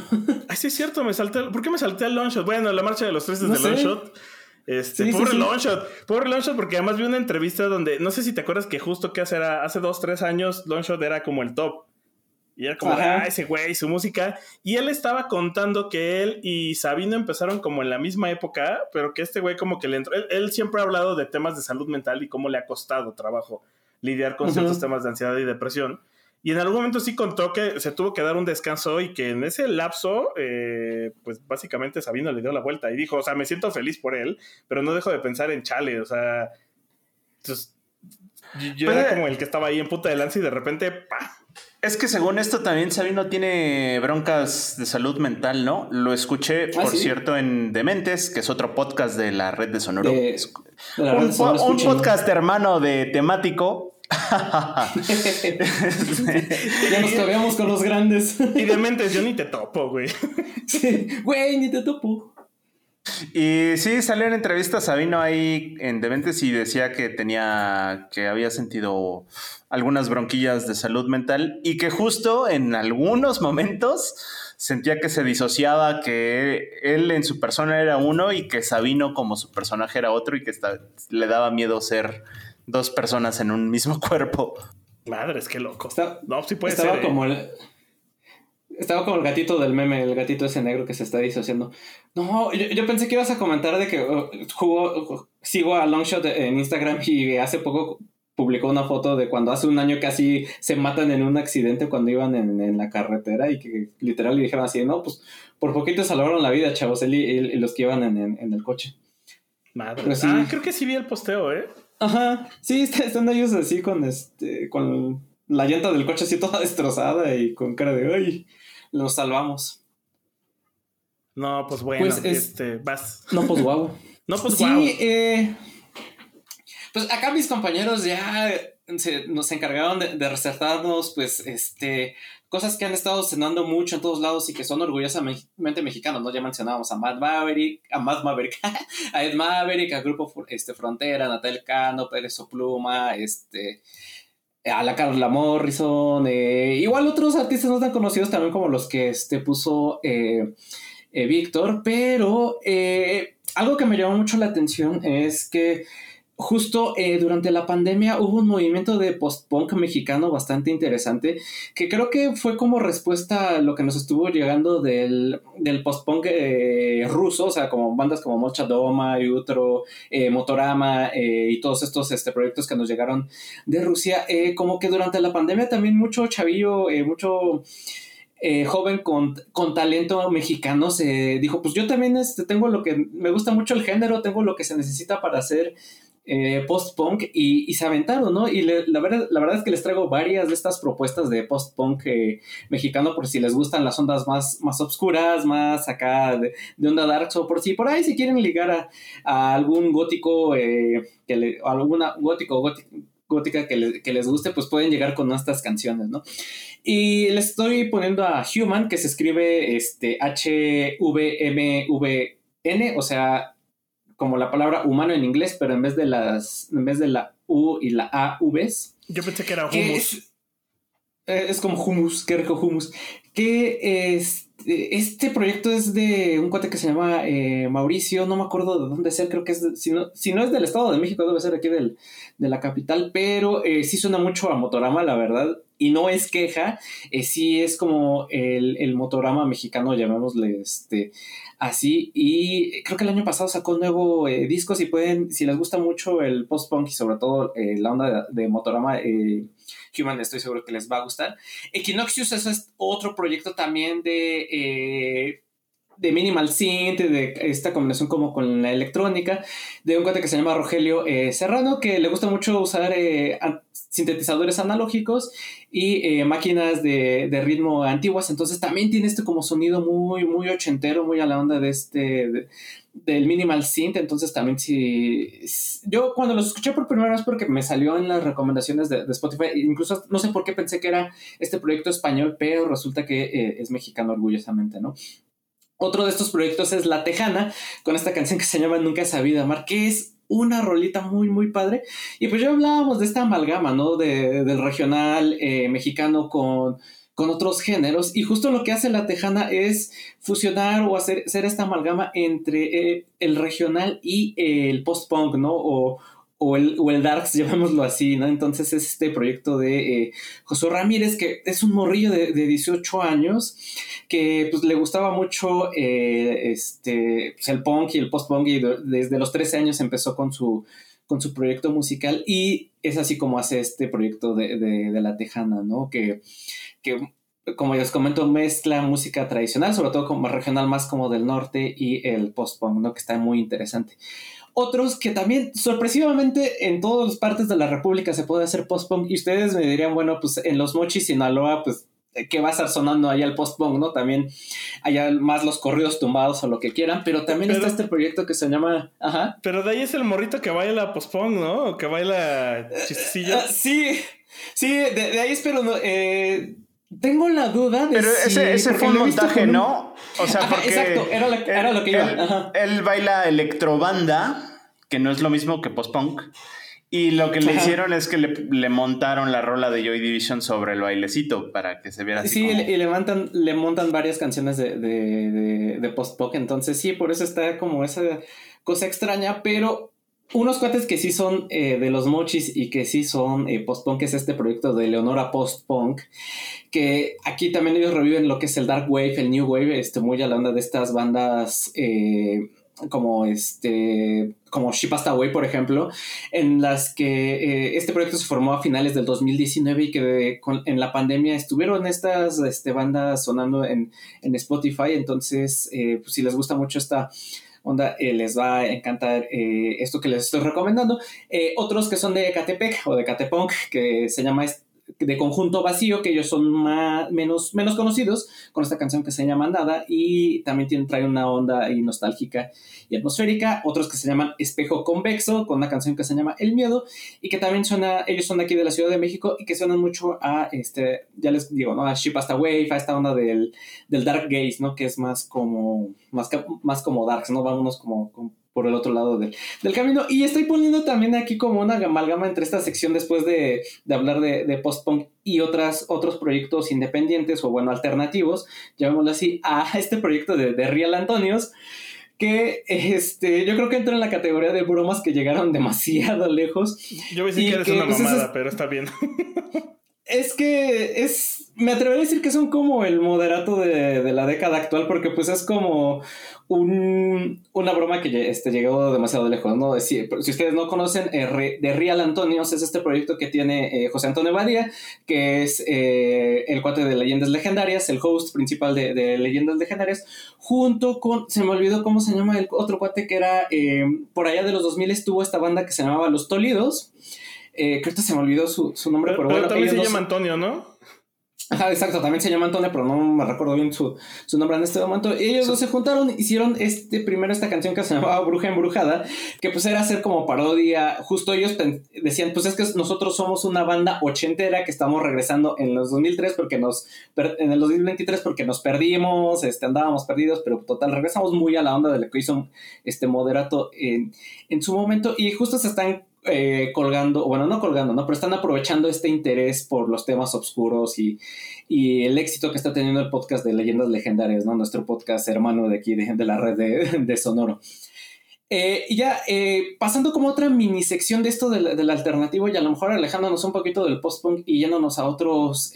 Ay, sí es cierto, me salté. ¿Por qué me salté al Longshot? Bueno, la marcha de los tres No desde sé. Longshot. Este, Sí, sí, pobre sí. Longshot, pobre Longshot, porque además vi una entrevista donde, no sé si te acuerdas que justo que hace, era, hace dos, tres años, Longshot era como el top. Y era como, Ajá. ah, ese güey, su música. Y él estaba contando que él y Sabino empezaron como en la misma época, pero que este güey como que le entró. Él, él siempre ha hablado de temas de salud mental y cómo le ha costado trabajo lidiar con ciertos temas de ansiedad y depresión. Y en algún momento sí contó que se tuvo que dar un descanso y que en ese lapso, eh, pues básicamente Sabino le dio la vuelta y dijo, o sea, me siento feliz por él, pero no dejo de pensar en Chale, o sea, entonces, yo, yo Pues, era como el que estaba ahí en punta de lanza y de repente, ¡pah! Es que según esto también Sabino tiene broncas de salud mental, ¿no? Lo escuché, Ah, por ¿sí? cierto, en Dementes, que es otro podcast de la red de Sonoro. De- Es- de la un, red de Sonoro, po- un podcast hermano de temático. ya nos cabíamos con los grandes. Y de mentes yo ni te topo, güey. Sí, Güey, ni te topo. Y sí, salió en entrevista Sabino ahí en Dementes y decía que tenía, que había sentido algunas bronquillas de salud mental y que justo en algunos momentos sentía que se disociaba, que él en su persona era uno y que Sabino como su personaje era otro y que le daba miedo ser dos personas en un mismo cuerpo. Madres, qué loco. Está- no, sí puede estaba ser. ¿eh? como el. Estaba como el gatito del meme, el gatito ese negro que se está disociando. No, yo, yo pensé que ibas a comentar de que uh, jugó, sigo a Longshot en Instagram y hace poco publicó una foto de cuando hace un año casi se matan en un accidente cuando iban en, en la carretera y que literal le dijeron así, no, pues por poquito salvaron la vida, chavos, él y, él y los que iban en, en- en el coche. Madre. Sí. Ah, creo que sí vi el posteo, ¿eh? Ajá, sí, está- están ellos así con este, con la llanta del coche así toda destrozada y con cara de, ay, los salvamos. No, pues bueno, Pues es- este, vas. No, pues guau. No, pues sí, guau. eh, pues acá mis compañeros ya se- nos encargaron de, de resaltarnos, pues, este, cosas que han estado cenando mucho en todos lados y que son orgullosamente mexicanos, ¿no? Ya mencionábamos a Matt Maverick, a Matt Maverick, a Ed Maverick, a Grupo este, Frontera, Natal Cano, Pérez Pluma, este, a la Carla Morrison, eh, igual otros artistas no tan conocidos también como los que este, puso eh, eh, Víctor, pero eh, algo que me llamó mucho la atención es que justo eh, durante la pandemia hubo un movimiento de post-punk mexicano bastante interesante, que creo que fue como respuesta a lo que nos estuvo llegando del, del post-punk eh, ruso, o sea, como bandas como Mocha Doma, Utro, eh, Motorama eh, y todos estos este, proyectos que nos llegaron de Rusia, eh, como que durante la pandemia también mucho chavillo, mucho eh, joven con, con talento mexicano se dijo, pues yo también este, tengo lo que, me gusta mucho el género, tengo lo que se necesita para hacer eh, post-punk y, se aventaron, ¿no? Y la, verdad, la verdad es que les traigo varias de estas propuestas de post-punk eh, mexicano por si les gustan las ondas más, más obscuras, más acá de, onda dark, o por si por ahí se quieren ligar a, algún gótico, eh, que le, alguna gótico, gótico gótica que, le- que les guste, pues pueden llegar con estas canciones, ¿no? Y les estoy poniendo a Human, que se escribe este, H-V-M-V-N, o sea, como la palabra humano en inglés, pero en vez de las, en vez de la U y la A, Vs. Yo pensé que era. Es, eh, es como hummus, qué rico hummus. Que este, este proyecto es de un cuate que se llama eh, Mauricio, no me acuerdo de dónde él, creo que es, si, no, si no es del Estado de México, debe ser aquí del, de la capital, pero eh, sí suena mucho a Motorama, la verdad, y no es queja, eh, sí es como el, el Motorama mexicano, llamémosle este, así, y creo que el año pasado sacó un nuevo eh, disco, si pueden, si les gusta mucho el post-punk y sobre todo eh, la onda de, Motorama, Human estoy seguro que les va a gustar. Equinoxius es otro proyecto también de... eh, de minimal synth, de esta combinación como con la electrónica, de un cuate que se llama Rogelio eh, Serrano, que le gusta mucho usar eh, sintetizadores analógicos y eh, máquinas de, ritmo antiguas, entonces también tiene este como sonido muy, muy ochentero, muy a la onda de este, de- del minimal synth, entonces también si yo cuando los escuché por primera vez porque me salió en las recomendaciones de, de Spotify, incluso no sé por qué pensé que era este proyecto español, pero resulta que eh, es mexicano orgullosamente, ¿no? Otro de estos proyectos es La Tejana, con esta canción que se llama Nunca he sabido amar, que es una rolita muy, muy padre. Y pues ya hablábamos de esta amalgama, ¿no? De- del regional eh, mexicano con, con otros géneros. Y justo lo que hace La Tejana es fusionar o hacer, hacer esta amalgama entre eh, el regional y el post-punk, ¿no? O, o el, o el Darks, llamémoslo así, ¿no? Entonces es este proyecto de eh, Josué Ramírez, que es un morrillo de, de 18 años, que pues le gustaba mucho eh, este, pues, el punk y el post-punk y de- desde los 13 años empezó con su, con su proyecto musical y es así como hace este proyecto de, de- de La Tejana, ¿no? Que, que, como les comento, mezcla música tradicional, sobre todo como regional más como del norte y el post-punk, ¿no? Que está muy interesante. Otros que también, sorpresivamente, en todas partes de la República se puede hacer post-punk y ustedes me dirían, bueno, pues en los Mochis, Sinaloa, pues que va a estar sonando allá el post-punk, ¿no? También allá más los corridos tumbados o lo que quieran, pero también Pero- está este proyecto que se llama... Ajá. Pero de ahí es el morrito que baila post-punk, ¿no? O que baila chistecillos. Ah, sí, sí, de, de ahí espero... no, eh, tengo la duda de Pero si- ese, ese fue un montaje, un- ¿no? O sea, Ajá, porque. exacto, era, la- era lo que iba. Él, ajá. él baila electrobanda, que no es lo mismo que post-punk. Y lo que le Ajá. hicieron es que le, le montaron la rola de Joy Division sobre el bailecito para que se viera así. Sí, como- y le, montan, le montan varias canciones de, de, de, de post-punk, entonces sí, por eso está como esa cosa extraña, pero unos cuates que sí son eh, de los mochis y que sí son eh, post-punk, es este proyecto de Leonora Post-Punk, que aquí también ellos reviven lo que es el Dark Wave, el New Wave, este, muy a la onda de estas bandas eh, como este como Way, por ejemplo, en las que este proyecto se formó a finales del 2019 y que en la pandemia estuvieron estas este, bandas sonando en, en Spotify. Entonces, pues, si les gusta mucho esta onda, eh, les va a encantar eh, esto que les estoy recomendando. Eh, otros que son de Catepec o de Catepunk, que se llama de conjunto vacío, que ellos son más, menos, menos conocidos, con esta canción que se llama Nada, y también tiene, trae una onda ahí nostálgica y atmosférica, otros que se llaman Espejo Convexo, con una canción que se llama El Miedo, y que también suena, ellos son de aquí de la Ciudad de México, y que suenan mucho a, este, ya les digo, ¿no? A Ship Hasta Wave, a esta onda del, del Dark Gaze, ¿no? Que es más como, más, más como Darks, ¿no? Vámonos como, como por el otro lado del camino. Y estoy poniendo también aquí como una amalgama entre esta sección después de, hablar de, post-punk y otras, otros proyectos independientes o bueno, alternativos, llamémoslo así, a este proyecto de, de Real Antonios que este, yo creo que entra en la categoría de bromas que llegaron demasiado lejos. Yo decir que eres una pues, mamada, pero está bien. Es que es, me atrevería a decir que son como el moderato de, de la década actual, porque pues es como un, una broma que este, llegó demasiado lejos, ¿no? Si, si ustedes no conocen, eh, Real Antonios es este proyecto que tiene eh, José Antonio Badía, que es eh, el cuate de Leyendas Legendarias, el host principal de, de, Leyendas Legendarias, junto con, se me olvidó cómo se llama el otro cuate que era, por allá de los 2000 estuvo esta banda que se llamaba Los Tolidos, creo que se me olvidó su, su nombre, pero, pero bueno. también se llama Antonio, ¿no? Ajá, exacto, también se llama Antonio, pero no me recuerdo bien su, nombre en este momento. Ellos dos se juntaron, hicieron este primero esta canción que se llamaba Bruja Embrujada, que pues era hacer como parodia. Justo ellos decían, pues es que nosotros somos una banda ochentera que estamos regresando en los 2003 porque nos, en el 2023 porque nos perdimos, este, andábamos perdidos, pero total, regresamos muy a la onda de lo que hizo este moderato en, en su momento y justo se están eh, colgando, bueno, no colgando, ¿no? Pero están aprovechando este interés por los temas oscuros y, el éxito que está teniendo el podcast de Leyendas Legendarias, ¿no? Nuestro podcast hermano de aquí, de, la red de, Sonoro. Eh, y ya, eh, pasando como otra mini sección de esto del, del, alternativo y a lo mejor alejándonos un poquito del post-punk y yéndonos a otros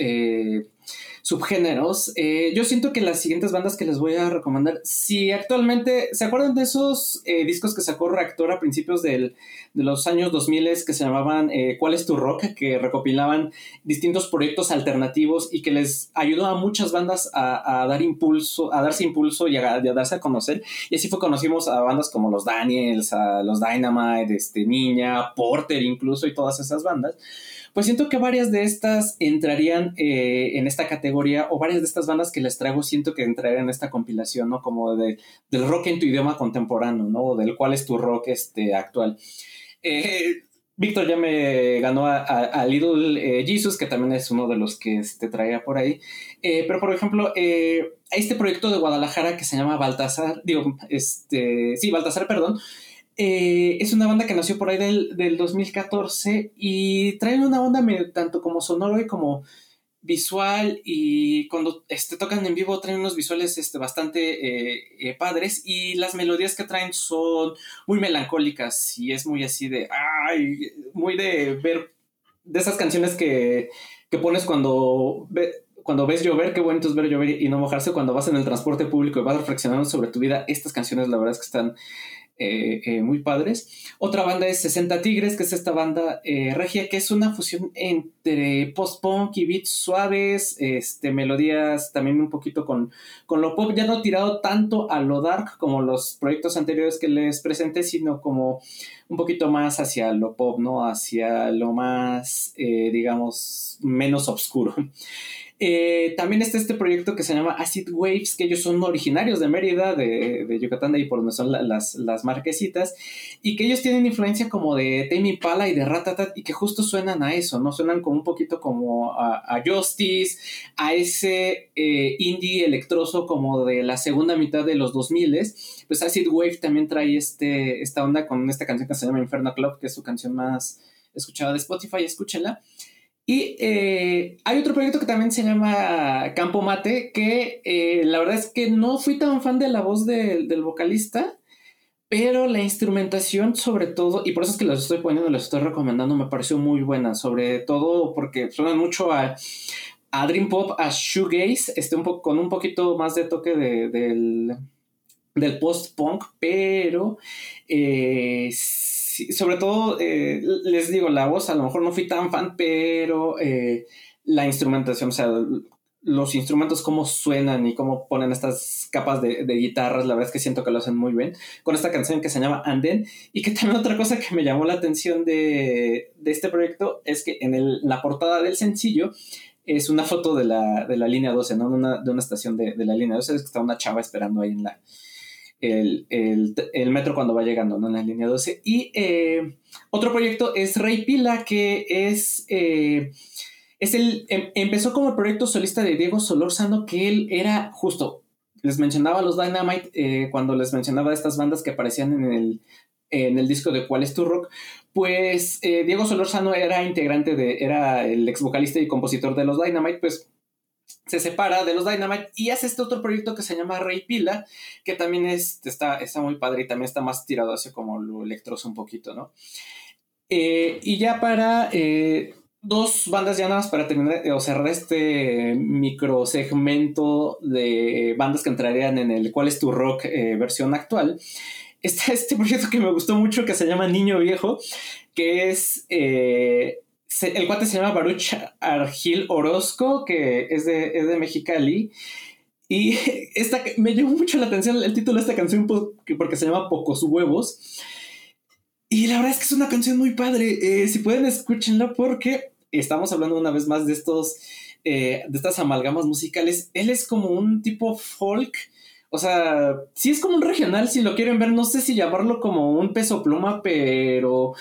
subgéneros. Eh, yo siento que las siguientes bandas que les voy a recomendar, si actualmente, ¿se acuerdan de esos eh, discos que sacó Reactor a principios de los años 2000 que se llamaban eh, ¿Cuál es tu rock? que recopilaban distintos proyectos alternativos y que les ayudó a muchas bandas a, dar impulso, a darse impulso y a, darse a conocer. Y así fue conocimos a bandas como los Daniels, a los Dynamite, este, Niña, Porter incluso y todas esas bandas. Pues siento que varias de estas entrarían eh, en esta categoría, o varias de estas bandas que les traigo, siento que entrarían en esta compilación, ¿no? Como de, del rock en tu idioma contemporáneo, ¿no? O del cuál es tu rock este, actual. Eh, Víctor ya me ganó a, Little eh, Jesus, que también es uno de los que este, traía por ahí. pero, por ejemplo, este proyecto de Guadalajara que se llama Baltasar, digo, este, sí, Baltasar, perdón, eh, es una banda que nació por ahí del, 2014 y traen una onda tanto como sonoro y como visual y cuando este, tocan en vivo traen unos visuales este, bastante eh, eh, padres y las melodías que traen son muy melancólicas y es muy así de, ay, muy de ver, de esas canciones que, pones cuando... cuando ves llover, qué bonito es ver llover y no mojarse. Cuando vas en el transporte público y vas reflexionando sobre tu vida, estas canciones la verdad es que están eh, eh, muy padres. Otra banda es 60 Tigres, que es esta banda eh, regia, que es una fusión entre post-punk y beats suaves, este, melodías también un poquito con, con lo pop, ya no tirado tanto a lo dark como los proyectos anteriores que les presenté, sino como un poquito más hacia lo pop, ¿no? Hacia lo más, digamos, menos oscuro. Eh, también está este proyecto que se llama Acid Waves, que ellos son originarios de Mérida, de, Yucatán, de ahí por donde son las, las, marquesitas, y que ellos tienen influencia como de Tame Pala y de Ratatat, y que justo suenan a eso, ¿no? Suenan como un poquito como a, Justice, a ese eh, indie electroso como de la segunda mitad de los 2000 pues Acid Wave también trae este, esta onda con esta canción que se llama Inferno Club, que es su canción más escuchada de Spotify, escúchenla. Y eh, hay otro proyecto que también se llama Campo Mate, que eh, la verdad es que no fui tan fan de la voz del vocalista, pero la instrumentación sobre todo, y por eso es que los estoy poniendo, les estoy recomendando, me pareció muy buena, sobre todo porque suenan mucho a, a Dream Pop, a Shoegaze, este un con un poquito más de toque de, del, del post-punk, pero eh, sobre todo, eh, les digo, la voz a lo mejor no fui tan fan, pero eh, la instrumentación, o sea, los instrumentos, cómo suenan y cómo ponen estas capas de, guitarras, la verdad es que siento que lo hacen muy bien, con esta canción que se llama Anden, y que también otra cosa que me llamó la atención de, este proyecto es que en la portada del sencillo es una foto de la, línea 12, ¿no? De una, de una estación de, la línea 12, es que está una chava esperando ahí en la, el, metro cuando va llegando, ¿no? En la línea 12. Y eh, otro proyecto es Rey Pila, que es... Eh, es el, em, empezó como el proyecto solista de Diego Solórzano, que él era justo, les mencionaba los Dynamite eh, cuando les mencionaba estas bandas que aparecían en el, en el disco de Cuál es tu rock, pues Diego Solórzano era integrante de, era el ex vocalista y compositor de los Dynamite, pues se separa de los Dynamite y hace este otro proyecto que se llama Rey Pila, que también es, está, está muy padre y también está más tirado hacia como lo electroso un poquito, ¿no? Eh, y ya para dos bandas ya nada más para terminar o cerrar este micro segmento de bandas que entrarían en el ¿Cuál es tu rock? Eh, versión actual. Está este proyecto que me gustó mucho que se llama Niño Viejo, que es... El cuate se llama Baruch Argil Orozco, que es de, es de Mexicali. Y esta, me llamó mucho la atención el título de esta canción porque se llama Pocos Huevos. Y la verdad es que es una canción muy padre. Eh, si pueden, escúchenla porque estamos hablando una vez más de estos, eh, de estas amalgamas musicales. Él es como un tipo folk. O sea, sí es como un regional, si lo quieren ver, no sé si llamarlo como un peso pluma, pero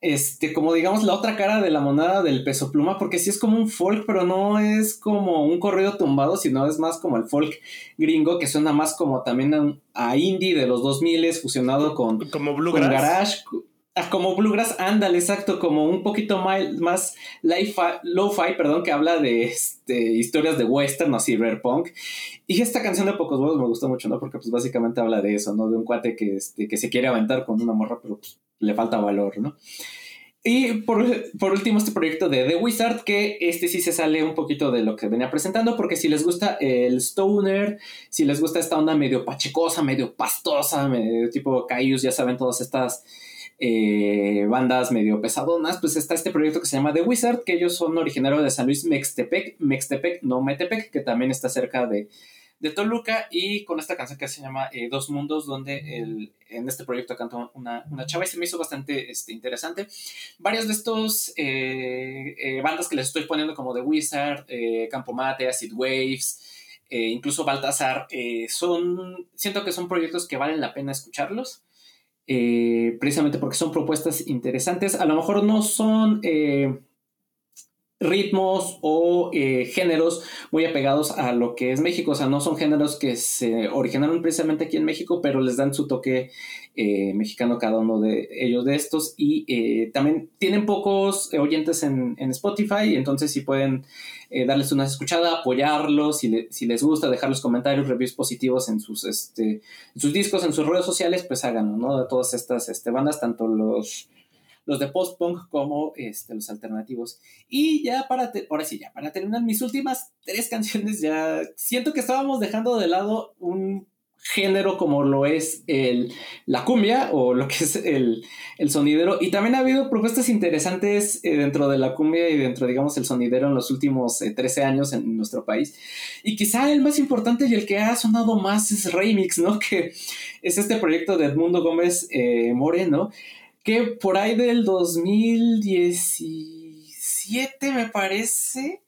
este, como digamos la otra cara de la moneda del peso pluma, porque sí es como un folk, pero no es como un corrido tumbado, sino es más como el folk gringo, que suena más como también a, indie de los 2000 fusionado con, como bluegrass. Con garage. Ah, como bluegrass, ándale, exacto, como un poquito más, más lo-fi, perdón, que habla de este, historias de western o cyberpunk. Y esta canción de Pocos Huevos me gustó mucho, ¿no? Porque pues básicamente habla de eso, ¿no? De un cuate que, este, que se quiere aventar con una morra, pero pues, le falta valor, ¿no? Y por, último, este proyecto de The Wizard, que este sí se sale un poquito de lo que venía presentando, porque si les gusta el stoner, si les gusta esta onda medio pachecosa, medio pastosa, medio tipo Caius, ya saben, todas estas eh, bandas medio pesadonas, pues está este proyecto que se llama The Wizard, que ellos son originarios de San Luis Mextepec, Mextepec, no Metepec, que también está cerca de, de Toluca y con esta canción que se llama eh, Dos Mundos, donde el, en este proyecto canta una, una, chava y se me hizo bastante este, interesante. Varios de estos eh, eh, bandas que les estoy poniendo como The Wizard, Campo Mate, Acid Waves, incluso Baltasar, son, siento que son proyectos que valen la pena escucharlos. precisamente porque son propuestas interesantes. A lo mejor no son ritmos o eh, géneros muy apegados a lo que es México. O sea, no son géneros que se originaron precisamente aquí en México, pero les dan su toque eh, mexicano cada uno de ellos de estos. Y eh, también tienen pocos oyentes en, Spotify, entonces si pueden darles una escuchada, apoyarlos, si, si, les gusta, dejar los comentarios, reviews positivos en sus, este, en sus discos, en sus redes sociales, pues háganlo, ¿no? De todas estas este, bandas, tanto los los de post-punk como este, los alternativos. Y ya para, ahora sí, ya para terminar mis últimas tres canciones, ya siento que estábamos dejando de lado un género como lo es el, la cumbia o lo que es el, sonidero. Y también ha habido propuestas interesantes eh, dentro de la cumbia y dentro, digamos, el sonidero en los últimos 13 eh, años en nuestro país. Y quizá el más importante y el que ha sonado más es Remix, ¿no? Que es este proyecto de Edmundo Gómez eh, Moreno que por ahí del 2017 me parece,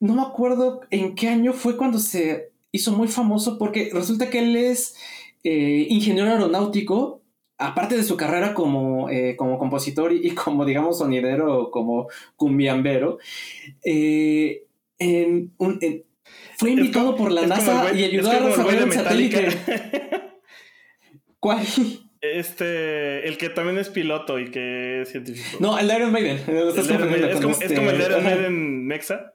no me acuerdo en qué año fue cuando se hizo muy famoso porque resulta que él es eh, ingeniero aeronáutico, aparte de su carrera como, eh, como compositor y, como digamos sonidero, como cumbiambero, eh, fue invitado por la NASA y ayudó a desarrollar el satélite. ¿Cuál? Este, el que también es piloto y que es científico. No, el de Iron Maiden. es, como, el de Iron Maiden Mexa.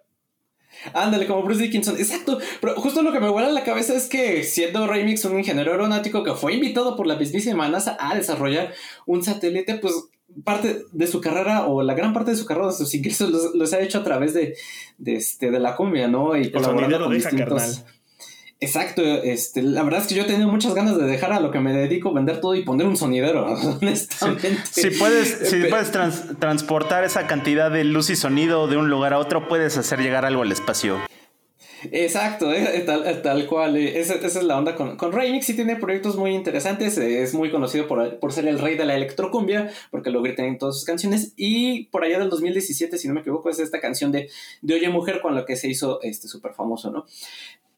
Ándale, como Bruce Dickinson. Exacto. Pero justo lo que me vuela a la cabeza es que siendo Remix un ingeniero aeronáutico que fue invitado por la mismísima NASA a desarrollar un satélite, pues parte de su carrera o la gran parte de su carrera, de sus ingresos los, los ha hecho a través de, de, este, de la cumbia, ¿no? Y colaborando con distintos... Exacto, este, la verdad es que yo he tenido muchas ganas de dejar a lo que me dedico, vender todo y poner un sonidero, honestamente. Si puedes, si puedes trans- transportar esa cantidad de luz y sonido de un lugar a otro, puedes hacer llegar algo al espacio. Exacto, eh, tal, tal cual. eh, Esa, esa es la onda con, con Remix. Sí tiene proyectos muy interesantes. eh, Es muy conocido por, por ser el rey de la electrocumbia, porque lo gritan en todas sus canciones. Y por allá del 2017, si no me equivoco, es esta canción de, de Oye Mujer con la que se hizo este súper famoso, ¿no?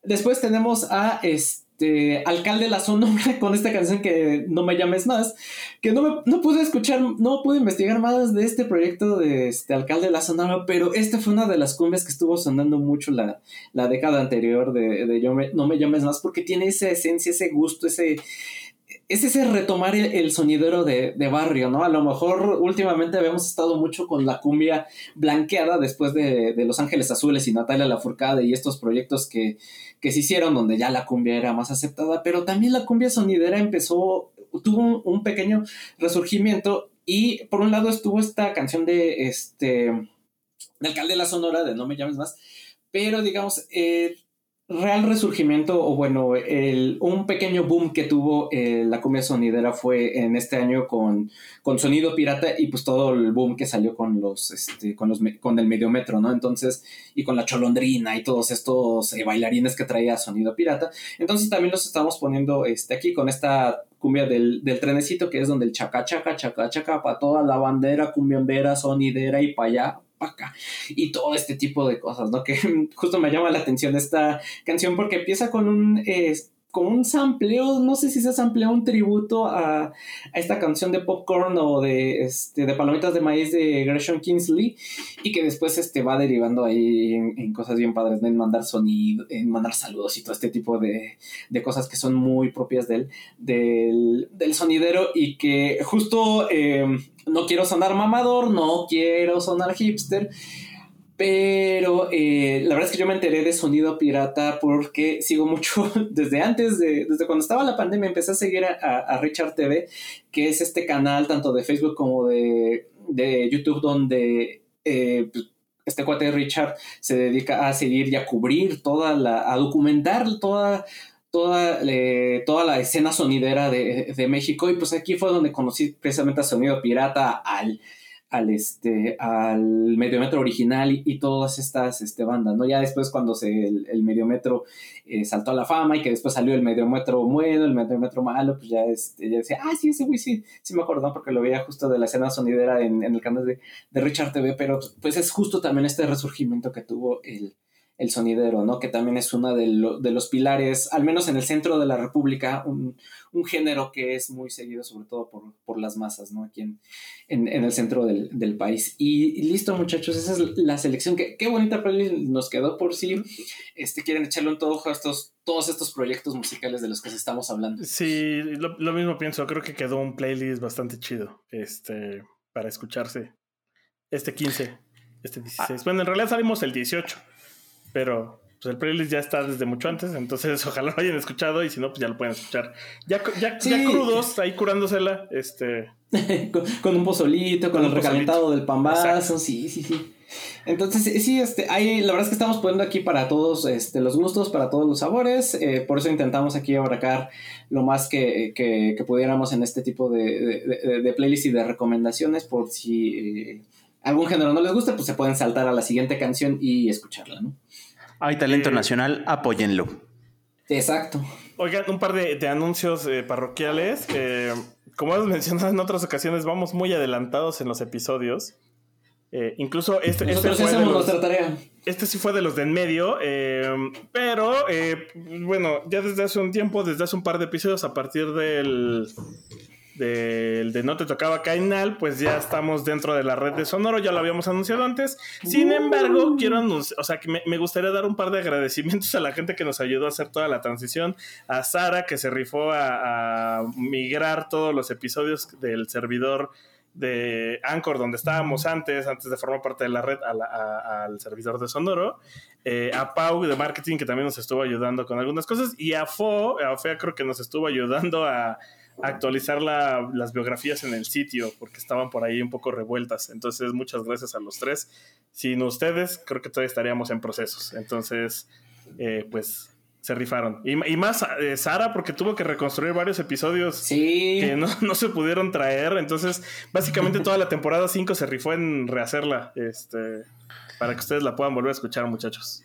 Después tenemos a este Alcalde La Sonora con esta canción que no me llames más, que no, me, no pude escuchar, no pude investigar más de este proyecto de este Alcalde La Sonora, pero esta fue una de las cumbias que estuvo sonando mucho la, la década anterior de, de Yo No me llames más, porque tiene esa esencia, ese gusto, ese... Es ese retomar el, el sonidero de, de barrio, ¿no? A lo mejor últimamente habíamos estado mucho con la cumbia blanqueada después de, de Los Ángeles Azules y Natalia Lafourcade y estos proyectos que, que se hicieron donde ya la cumbia era más aceptada, pero también la cumbia sonidera empezó, tuvo un, pequeño resurgimiento y por un lado estuvo esta canción de este de Alcalde de la Sonora de No me llames más, pero digamos el real resurgimiento o bueno, el, un pequeño boom que tuvo eh, la cumbia sonidera fue en este año con, con Sonido Pirata y pues todo el boom que salió con los este con los con el mediometro, ¿no? Entonces y con la cholondrina y todos estos eh, bailarines que traía Sonido Pirata. Entonces también los estamos poniendo este, aquí con esta cumbia del, del trenecito, que es donde el chaca, chaca, chaca, chaca, para toda la bandera, cumbiambera, sonidera y para allá, Y todo este tipo de cosas, ¿no? Que justo me llama la atención esta canción porque empieza con un... con un sampleo, no sé si se samplea un tributo a, a esta canción de Popcorn o de, este, de Palomitas de Maíz de Gresham Kingsley y que después este, va derivando ahí en, cosas bien padres, en mandar sonido, en mandar saludos y todo este tipo de, de cosas que son muy propias del, del, del sonidero y que justo eh, no quiero sonar mamador, no quiero sonar hipster, pero eh, la verdad es que yo me enteré de Sonido Pirata porque sigo mucho desde antes, de, desde cuando estaba la pandemia, empecé a seguir a, a- Richard TV, que es este canal tanto de Facebook como de, de YouTube donde eh, pues, este cuate Richard se dedica a seguir y a cubrir toda la, a documentar toda toda, eh, toda la escena sonidera de, de México. Y pues aquí fue donde conocí precisamente a Sonido Pirata, al, al, este, al Mediometro original y, todas estas este, bandas, ¿no? Ya después cuando se, el, el eh, saltó a la fama y que después salió el Mediometro bueno, el Mediometro malo, pues ya, este, ya decía, ah, sí, ese güey sí, sí me acuerdo. Porque lo veía justo de la escena sonidera en, en el canal de, de Richard TV, pero pues es justo también este resurgimiento que tuvo el, el sonidero, ¿no? Que también es uno de, lo- de los pilares, al menos en el centro de la República, un, un género que es muy seguido, sobre todo por, por las masas, ¿no? Aquí en, en, en el centro del, del país. Y, y listo, muchachos, esa es la selección. Qué, qué bonita playlist nos quedó por si este, quieren echarle un todo a estos, todos estos proyectos musicales de los que estamos hablando. Sí, lo, lo mismo pienso. Creo que quedó un playlist bastante chido este, para escucharse. Este 15, este 16. Bueno, en realidad salimos el 18, pero pues, el playlist ya está desde mucho antes, entonces ojalá lo hayan escuchado y si no, pues ya lo pueden escuchar. Ya, ya, Sí. ya crudos, ahí curándosela. Este, con, con un pozolito, con, Con el recalentado del pambazo, sí, sí, sí. Entonces, sí, sí, este, hay, la verdad es que estamos poniendo aquí para todos este, los gustos, para todos los sabores, eh, por eso intentamos aquí abarcar lo más que, que, que pudiéramos en este tipo de, de, de, de playlist y de recomendaciones, por si eh, algún género no les gusta, pues se pueden saltar a la siguiente canción y escucharla, ¿no? Hay talento Eh, nacional, apóyenlo. Exacto. Oigan, un par de, de anuncios eh, parroquiales. Eh, como hemos mencionado en otras ocasiones, vamos muy adelantados en los episodios. Eh, incluso este, este Nosotros sí fue de hacemos los- nuestra tarea. Este sí fue de los de en medio, eh, pero eh, bueno, ya desde hace un tiempo, desde hace un par de episodios, a partir del, del de No Te Tocaba Cainal, pues ya estamos dentro de la red de Sonoro, ya lo habíamos anunciado antes. Sin embargo, quiero anunciar, o sea, que me, me gustaría dar un par de agradecimientos a la gente que nos ayudó a hacer toda la transición, a Sara, que se rifó a, a migrar todos los episodios del servidor de Anchor, donde estábamos antes, antes de formar parte de la red, al servidor de Sonoro, eh, a Pau de marketing, que también nos estuvo ayudando con algunas cosas, y a Fo, a Fea creo que nos estuvo ayudando a, actualizar las biografías en el sitio, porque estaban por ahí un poco revueltas. Entonces, muchas gracias a los tres. Sin ustedes, creo que todavía estaríamos en procesos. Entonces, eh, pues se rifaron. Y, más eh, Sara, porque tuvo que reconstruir varios episodios que no, se pudieron traer. Entonces, básicamente toda la temporada 5 se rifó en rehacerla. Este, para que ustedes la puedan volver a escuchar, muchachos.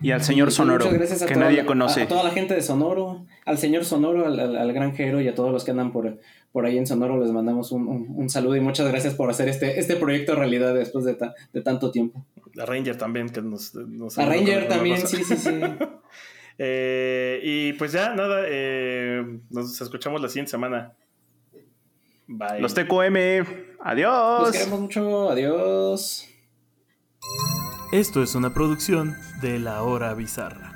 Y al señor Sonoro, que nadie conoce. A, toda la gente de Sonoro, al señor Sonoro, al, al, granjero y a todos los que andan por, por ahí en Sonoro, les mandamos un, saludo y muchas gracias por hacer este, este proyecto realidad después de, de tanto tiempo. A Ranger también, que nos... a Ranger también, sí, sí, sí. Eh, y pues ya, nada, eh, nos escuchamos la siguiente semana. Bye. Los TQM, adiós. Los queremos mucho, adiós. Esto es una producción de La Hora Bizarra.